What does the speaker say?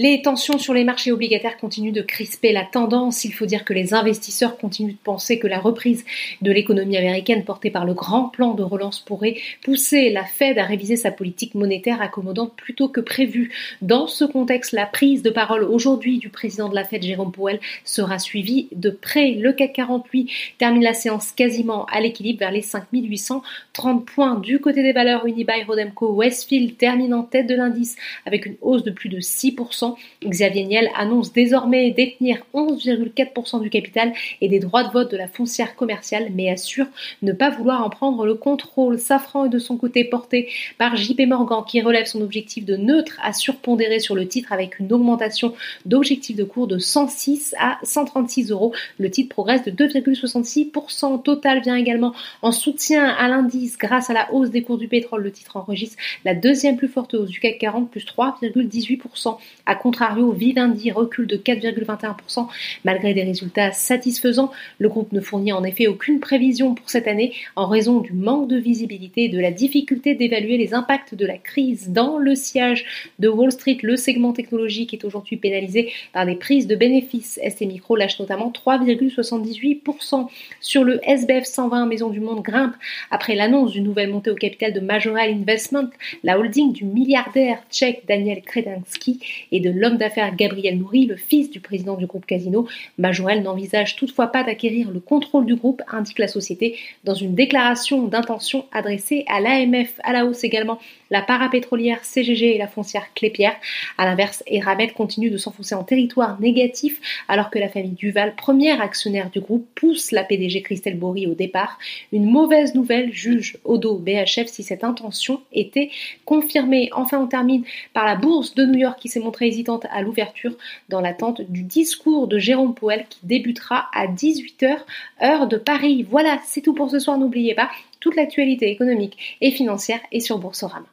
Les tensions sur les marchés obligataires continuent de crisper la tendance. Il faut dire que les investisseurs continuent de penser que la reprise de l'économie américaine portée par le grand plan de relance pourrait pousser la Fed à réviser sa politique monétaire accommodante plutôt que prévu. Dans ce contexte, la prise de parole aujourd'hui du président de la Fed, Jérôme Powell, sera suivie de près. Le CAC 48 termine la séance quasiment à l'équilibre vers les 5830 points. Du côté des valeurs, Unibail, Rodemco, Westfield termine en tête de l'indice avec une hausse de plus de 6%. Xavier Niel annonce désormais détenir 11,4% du capital et des droits de vote de la foncière commerciale, mais assure ne pas vouloir en prendre le contrôle. Safran est de son côté porté par JP Morgan qui relève son objectif de neutre à surpondérer sur le titre avec une augmentation d'objectif de cours de 106 à 136 euros. Le titre progresse de 2,66%. Total vient également en soutien à l'indice grâce à la hausse des cours du pétrole. Le titre enregistre la deuxième plus forte hausse du CAC 40 plus 3,18%. À contrario, Vivendi recule de 4,21% malgré des résultats satisfaisants. Le groupe ne fournit en effet aucune prévision pour cette année en raison du manque de visibilité et de la difficulté d'évaluer les impacts de la crise. Dans le siège de Wall Street, le segment technologique est aujourd'hui pénalisé par des prises de bénéfices. ST Micro lâche notamment 3,78%. Sur le SBF 120, Maison du Monde grimpe après l'annonce d'une nouvelle montée au capital de Majoral Investment, la holding du milliardaire tchèque Daniel Kredinsky de l'homme d'affaires Gabriel Nourri, le fils du président du groupe Casino. Majorel n'envisage toutefois pas d'acquérir le contrôle du groupe, indique la société dans une déclaration d'intention adressée à l'AMF. À la hausse également, la parapétrolière CGG et la foncière Clépierre. À l'inverse, Eramet continue de s'enfoncer en territoire négatif alors que la famille Duval, première actionnaire du groupe, pousse la PDG Christelle Bory au départ. Une mauvaise nouvelle juge Odo BHF si cette intention était confirmée. Enfin, on termine par la bourse de New York qui s'est montrée hésitante à l'ouverture dans l'attente du discours de Jérôme Powell qui débutera à 18h heure de Paris. Voilà, c'est tout pour ce soir. N'oubliez pas, toute l'actualité économique et financière est sur Boursorama.